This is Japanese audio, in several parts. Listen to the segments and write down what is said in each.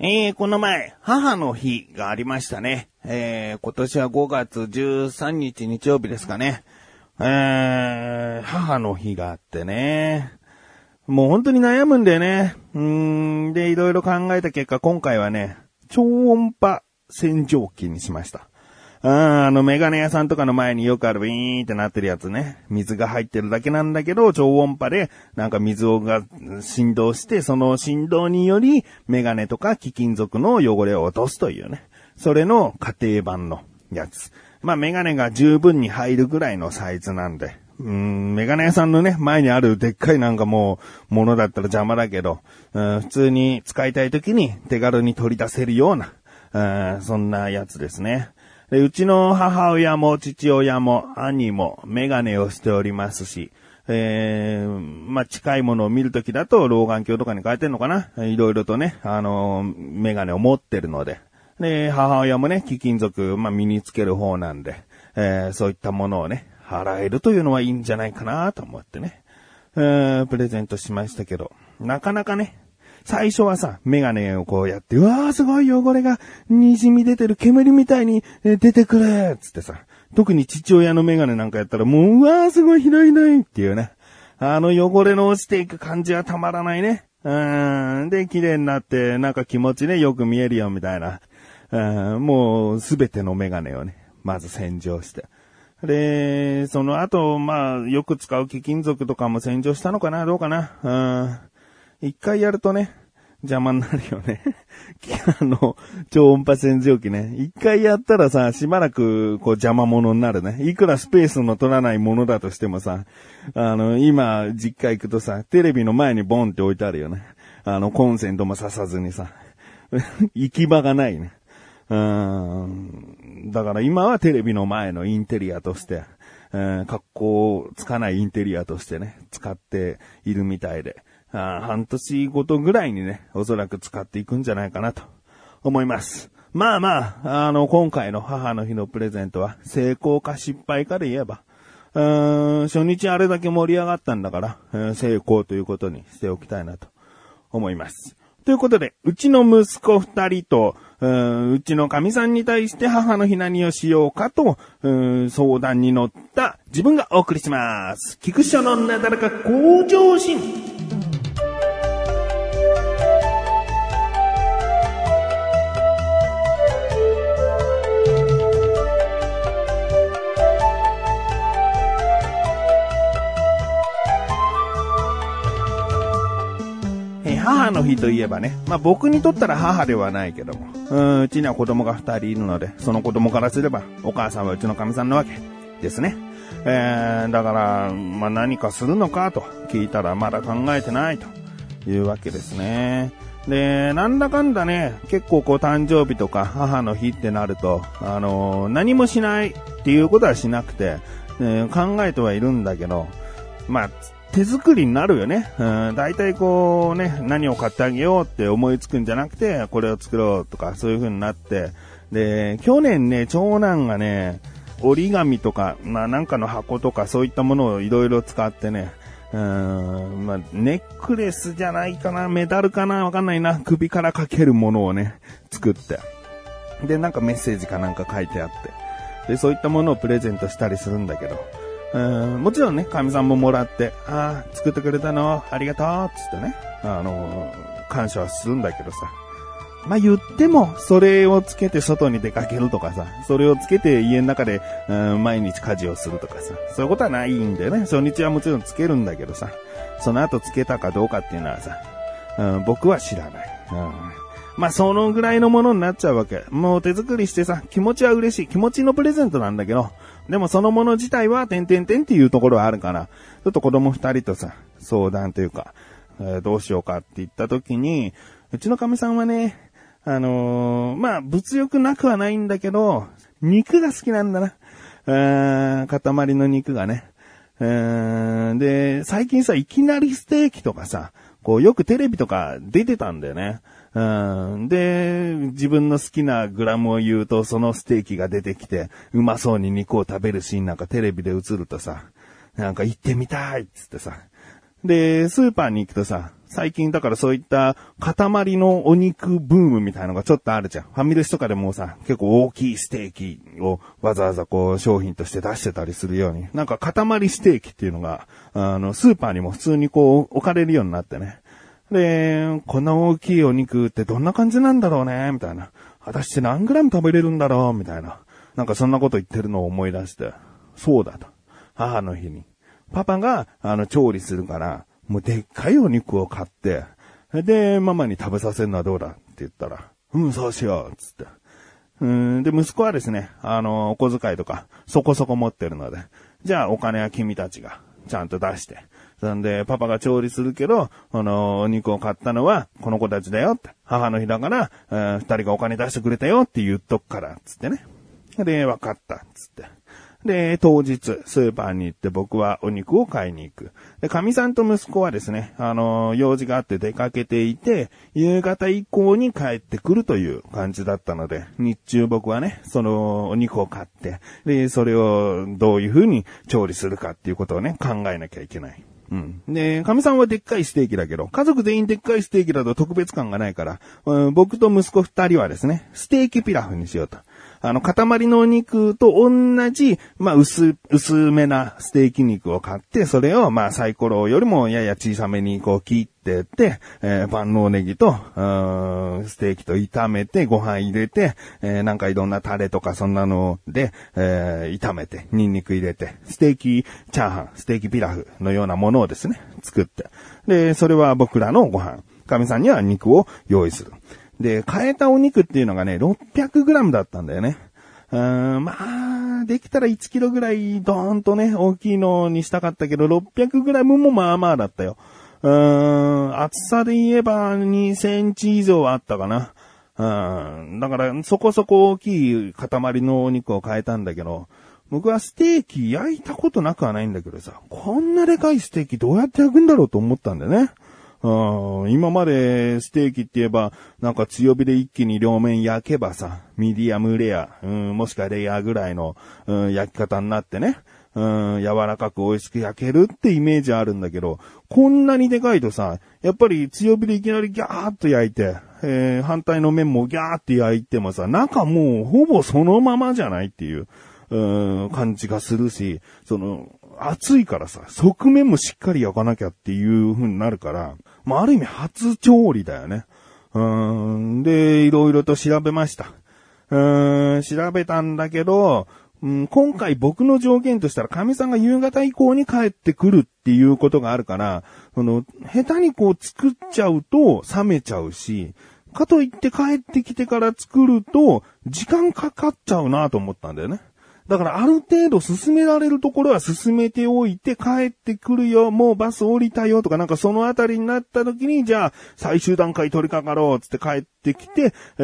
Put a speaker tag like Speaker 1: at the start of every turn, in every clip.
Speaker 1: えー、この前、母の日がありましたね。えー、今年は5月13日日曜日ですかね。えー、母の日があってね。もう本当に悩むんだよね。うん、で、いろいろ考えた結果、今回はね、超音波洗浄機にしました。ああの、メガネ屋さんとかの前によくあるビーンってなってるやつね。水が入ってるだけなんだけど、超音波で、なんか水をが振動して、その振動により、メガネとか貴金属の汚れを落とすというね。それの家庭版のやつ。まあ、メガネが十分に入るぐらいのサイズなんで。うん、メガネ屋さんのね、前にあるでっかいなんかもう、ものだったら邪魔だけど、うん、普通に使いたい時に手軽に取り出せるような、うん、そんなやつですね。で、うちの母親も父親も兄もメガネをしておりますし、えー、まあ、近いものを見るときだと老眼鏡とかに変えてんのかな？いろいろとね、あのー、メガネを持ってるので。で、母親もね、貴金属、まあ、身につける方なんで、えー、そういったものをね、払えるというのはいいんじゃないかなと思ってね、えー、プレゼントしましたけど、なかなかね、最初はさ、メガネをこうやって、うわーすごい汚れが滲み出てる煙みたいに出てくるつってさ、特に父親のメガネなんかやったらもう、うわーすごい広いないっていうね。あの汚れの落ちていく感じはたまらないね。うん。で、綺麗になって、なんか気持ちね、よく見えるよ、みたいな。うん、もう、すべてのメガネをね、まず洗浄して。で、その後、まあ、よく使う貴金属とかも洗浄したのかなどうかなうん。一回やるとね、邪魔になるよね。あの、超音波洗浄機ね。一回やったらさ、しばらく、こう邪魔者になるね。いくらスペースの取らないものだとしてもさ、あの、今、実家行くとさ、テレビの前にボンって置いてあるよね。あの、コンセントも刺さずにさ、行き場がないね。うん。だから今はテレビの前のインテリアとして、うん、格好つかないインテリアとしてね、使っているみたいで。あ半年ごとぐらいにね、おそらく使っていくんじゃないかなと思います。まあまあ、あの、今回の母の日のプレゼントは成功か失敗かで言えば、うーん初日あれだけ盛り上がったんだから、成功ということにしておきたいなと思います。ということで、うちの息子二人と、ううちの神さんに対して母の日何をしようかと、う相談に乗った自分がお送りします。菊池のなだらか向上心。母の日といえばね、まあ僕にとったら母ではないけども、うんうちには子供が二人いるので、その子供からすれば、お母さんはうちの神さんなわけですね。えー、だから、まあ何かするのかと聞いたらまだ考えてないというわけですね。で、なんだかんだね、結構こう誕生日とか母の日ってなると、あのー、何もしないっていうことはしなくて、えー、考えてはいるんだけど、まあ、手作りになるよね。うん、大体こうね、何を買ってあげようって思いつくんじゃなくて、これを作ろうとか、そういう風になって、で、去年ね、長男がね、折り紙とか、まあなんかの箱とかそういったものをいろいろ使ってね、うん、まあ、ネックレスじゃないかな、メダルかな、わかんないな、首からかけるものをね、作って。で、なんかメッセージかなんか書いてあって。で、そういったものをプレゼントしたりするんだけど、うんもちろんね、神さんももらって、ああ、作ってくれたの、ありがとう、つってね、あのー、感謝はするんだけどさ。まあ、言っても、それをつけて外に出かけるとかさ、それをつけて家の中で、うん、毎日家事をするとかさ、そういうことはないんだよね。初日はもちろんつけるんだけどさ、その後つけたかどうかっていうのはさ、うん、僕は知らない。うんまあ、そのぐらいのものになっちゃうわけ。もう手作りしてさ、気持ちは嬉しい。気持ちのプレゼントなんだけど、でもそのもの自体は、てんてんてんっていうところはあるから、ちょっと子供二人とさ、相談というか、えー、どうしようかって言った時に、うちのかみさんはね、あのー、まあ、物欲なくはないんだけど、肉が好きなんだな。えーん、塊の肉がね。えーん、で、最近さ、いきなりステーキとかさ、こう、よくテレビとか出てたんだよね。うん。で、自分の好きなグラムを言うと、そのステーキが出てきて、うまそうに肉を食べるシーンなんかテレビで映るとさ、なんか行ってみたいっつってさ。で、スーパーに行くとさ、最近だからそういった塊のお肉ブームみたいのがちょっとあるじゃん。ファミレスとかでもさ、結構大きいステーキをわざわざこう商品として出してたりするように、なんか塊ステーキっていうのが、あの、スーパーにも普通にこう置かれるようになってね。で、こんな大きいお肉ってどんな感じなんだろうね、みたいな。果たして何グラム食べれるんだろう、みたいな。なんかそんなこと言ってるのを思い出して、そうだと。母の日に。パパが、あの、調理するから、もうでっかいお肉を買って、で、ママに食べさせるのはどうだって言ったら、うん、そうしよう、つって。うん、で、息子はですね、あの、お小遣いとか、そこそこ持ってるので、じゃあお金は君たちが、ちゃんと出して。そんで、パパが調理するけど、あの、お肉を買ったのは、この子たちだよって。母の日だから、えー、二人がお金出してくれたよって言っとくから、つってね。で、分かった、つって。で、当日、スーパーに行って僕はお肉を買いに行く。で、神さんと息子はですね、あの、用事があって出かけていて、夕方以降に帰ってくるという感じだったので、日中僕はね、そのお肉を買って、で、それをどういう風に調理するかっていうことをね、考えなきゃいけない。うん。で、神さんはでっかいステーキだけど、家族全員でっかいステーキだと特別感がないから、うん、僕と息子二人はですね、ステーキピラフにしようと。あの、塊のお肉と同じ、まあ、薄、薄めなステーキ肉を買って、それを、まあ、サイコロよりもやや小さめにこう切ってって、えー、万能ネギと、ステーキと炒めて、ご飯入れて、えー、なんかいろんなタレとかそんなので、えー、炒めて、ニンニク入れて、ステーキチャーハン、ステーキピラフのようなものをですね、作って。で、それは僕らのご飯。神さんには肉を用意する。で、変えたお肉っていうのがね、600g だったんだよね。うーん、まあ、できたら1キロぐらいドーンとね、大きいのにしたかったけど、600g もまあまあだったよ。うーん、厚さで言えば2センチ以上はあったかな。うん、だからそこそこ大きい塊のお肉を変えたんだけど、僕はステーキ焼いたことなくはないんだけどさ、こんなでかいステーキどうやって焼くんだろうと思ったんだよね。うん、今までステーキって言えば、なんか強火で一気に両面焼けばさ、ミディアムレア、うん、もしくはレアぐらいの、うん、焼き方になってね、うん、柔らかく美味しく焼けるってイメージあるんだけど、こんなにでかいとさ、やっぱり強火でいきなりギャーっと焼いて、えー、反対の面もギャーって焼いてもさ、中もうほぼそのままじゃないっていう、うん、感じがするし、その、暑いからさ、側面もしっかり焼かなきゃっていう風になるから、まあ、ある意味初調理だよね。うーん。で、いろいろと調べました。うーん、調べたんだけど、うん、今回僕の条件としたら、神さんが夕方以降に帰ってくるっていうことがあるから、その、下手にこう作っちゃうと冷めちゃうし、かといって帰ってきてから作ると、時間かかっちゃうなと思ったんだよね。だからある程度進められるところは進めておいて帰ってくるよ、もうバス降りたよとかなんかそのあたりになった時に、じゃあ最終段階取り掛かろうつって帰ってきて、え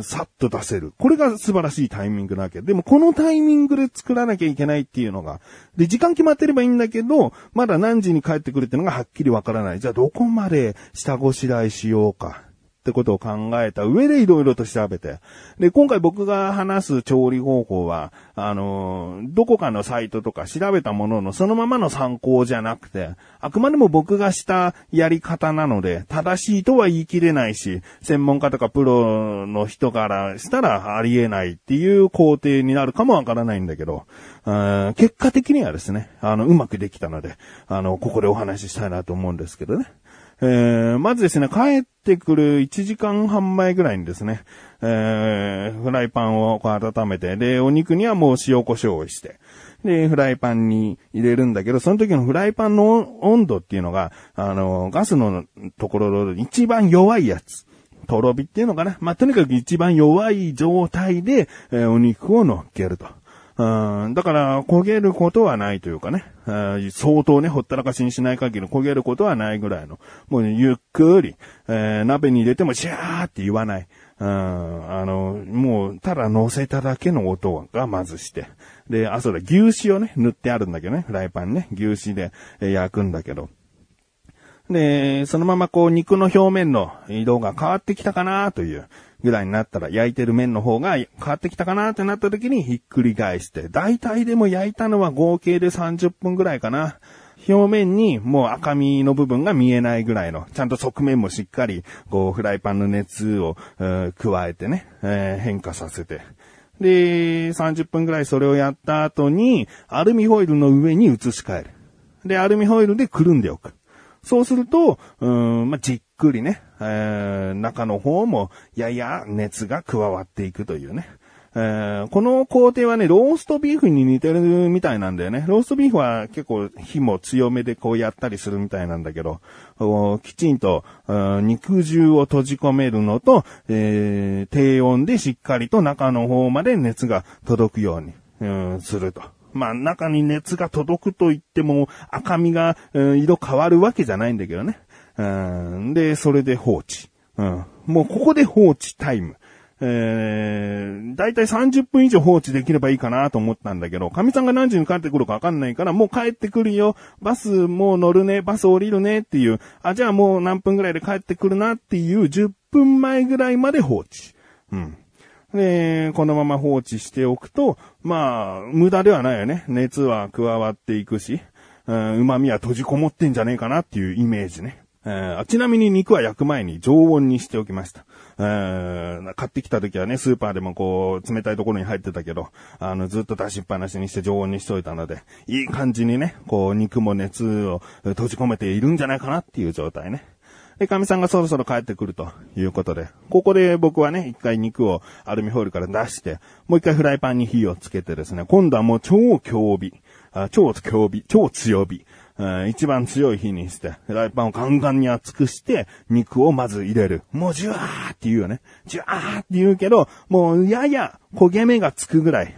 Speaker 1: ー、さっと出せる。これが素晴らしいタイミングなわけ。でもこのタイミングで作らなきゃいけないっていうのが、で、時間決まってればいいんだけど、まだ何時に帰ってくるっていうのがはっきりわからない。じゃあどこまで下ごしらえしようか。ってことを考えた上でいろいろと調べて。で、今回僕が話す調理方法は、あの、どこかのサイトとか調べたもののそのままの参考じゃなくて、あくまでも僕がしたやり方なので、正しいとは言い切れないし、専門家とかプロの人からしたらありえないっていう工程になるかもわからないんだけど、結果的にはですね、あの、うまくできたので、あの、ここでお話ししたいなと思うんですけどね。えー、まずですね、帰ってくる1時間半前ぐらいにですね、えー、フライパンをこう温めて、で、お肉にはもう塩胡椒をして、で、フライパンに入れるんだけど、その時のフライパンの温度っていうのが、あの、ガスのところの一番弱いやつ。とろ火っていうのかな。まあ、とにかく一番弱い状態で、えー、お肉を乗っけると。うん、だから、焦げることはないというかね、相当ね、ほったらかしにしない限り焦げることはないぐらいの、もう、ゆっくり、えー、鍋に入れてもシャーって言わない。うん、あの、もう、ただ乗せただけの音がまずして。で、あ、そうだ、牛脂をね、塗ってあるんだけどね、フライパンね、牛脂で、焼くんだけど。で、そのままこう肉の表面の色が変わってきたかなという。ぐらいになったら、焼いてる麺の方が変わってきたかなってなった時にひっくり返して、大体でも焼いたのは合計で30分ぐらいかな。表面にもう赤みの部分が見えないぐらいの、ちゃんと側面もしっかり、こう、フライパンの熱を、加えてね、えー、変化させて。で、30分ぐらいそれをやった後に、アルミホイルの上に移し替える。で、アルミホイルでくるんでおく。そうすると、うん、まあ、じっくりね、えー、中の方もやや熱が加わっていくというね。えー、この工程はね、ローストビーフに似てるみたいなんだよね。ローストビーフは結構火も強めでこうやったりするみたいなんだけど、きちんと、肉汁を閉じ込めるのと、えー、低温でしっかりと中の方まで熱が届くように、うん、すると。まあ、中に熱が届くと言っても赤みが、うん、色変わるわけじゃないんだけどね。うん、で、それで放置。うん、もうここで放置タイム。えー、だいたい30分以上放置できればいいかなと思ったんだけど、神さんが何時に帰ってくるかわかんないから、もう帰ってくるよ、バスもう乗るね、バス降りるねっていう、あ、じゃあもう何分ぐらいで帰ってくるなっていう10分前ぐらいまで放置。うん。で、このまま放置しておくと、まあ、無駄ではないよね。熱は加わっていくし、うん、旨味は閉じこもってんじゃねえかなっていうイメージね。えー、ちなみに肉は焼く前に常温にしておきました。えー、買ってきた時はね、スーパーでもこう、冷たいところに入ってたけど、あの、ずっと出しっぱなしにして常温にしといたので、いい感じにね、こう、肉も熱を閉じ込めているんじゃないかなっていう状態ね。で、神さんがそろそろ帰ってくるということで、ここで僕はね、一回肉をアルミホイルから出して、もう一回フライパンに火をつけてですね、今度はもう超強火、あ超強火、超強火、一番強い火にして、フライパンをガンガンに熱くして、肉をまず入れる。もうジュワーって言うよね。ジュワーって言うけど、もうやや焦げ目がつくぐらい、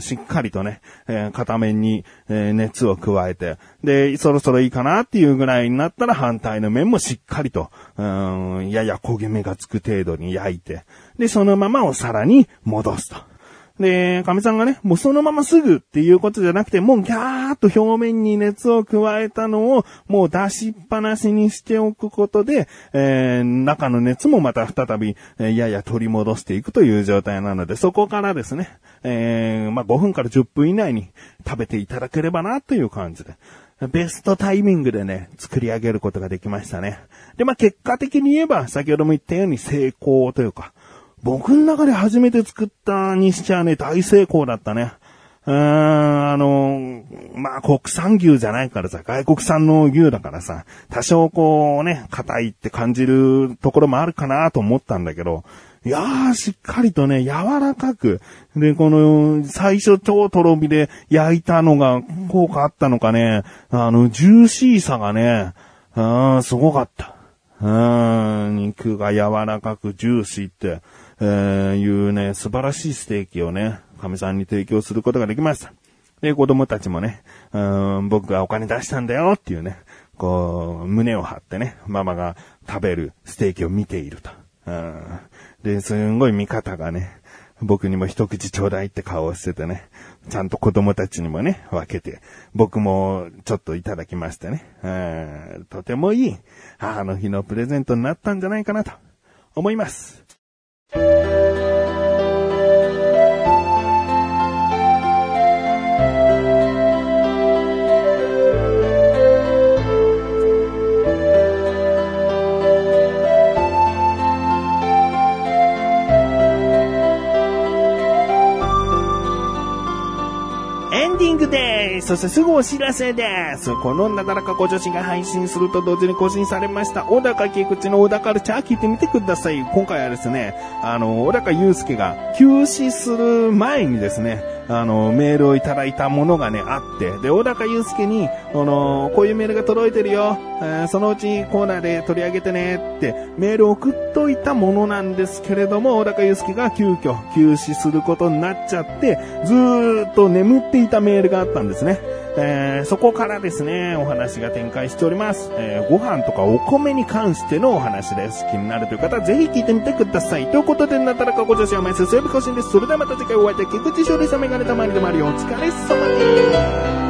Speaker 1: しっかりとね、えー、片面に、えー、熱を加えて、で、そろそろいいかなっていうぐらいになったら反対の面もしっかりと、やや焦げ目がつく程度に焼いて、で、そのままお皿に戻すと。で、神さんがね、もうそのまますぐっていうことじゃなくて、もうギャーっと表面に熱を加えたのを、もう出しっぱなしにしておくことで、えー、中の熱もまた再び、えー、やや取り戻していくという状態なので、そこからですね、えー、まあ、5分から10分以内に食べていただければなという感じで。ベストタイミングでね、作り上げることができましたね。で、まあ、結果的に言えば、先ほども言ったように成功というか、僕の中で初めて作ったにしちゃね、大成功だったね。うーん、あの、まあ、国産牛じゃないからさ、外国産の牛だからさ、多少こうね、硬いって感じるところもあるかなと思ったんだけど、いやー、しっかりとね、柔らかく、で、この、最初超とろ火で焼いたのが効果あったのかね、あの、ジューシーさがね、あー、すごかった。うん、肉が柔らかくジューシーって、えー、いうね、素晴らしいステーキをね、神さんに提供することができました。で、子供たちもね、うん、僕がお金出したんだよっていうね、こう、胸を張ってね、ママが食べるステーキを見ていると。うん、で、すんごい見方がね、僕にも一口ちょうだいって顔をしててね、ちゃんと子供たちにもね、分けて、僕もちょっといただきましてね、うん、とてもいい母の日のプレゼントになったんじゃないかなと思います。エンディングですそしてすぐお知らせです。このなだらかご女子が配信すると同時に更新されました、小高菊池の小高ルチャー聞いてみてください。今回はですね、あの、小高祐介が休止する前にですね、あの、メールをいただいたものがね、あって、で、小高祐介に、あの、こういうメールが届いてるよ、え、そのうちコーナーで取り上げてねってメールを送っといたものなんですけれども、小高祐介が急遽休止することになっちゃって、ずーっと眠っていたメールがあったんですね。えー、そこからですね、お話が展開しております。えー、ご飯とかお米に関してのお話です。気になるという方はぜひ聞いてみてください。ということで、なたらかご女子は毎週水曜日更新です。それではまた次回お会いでき、菊池勝利様がれたまりでもあるよ。お疲れ様です。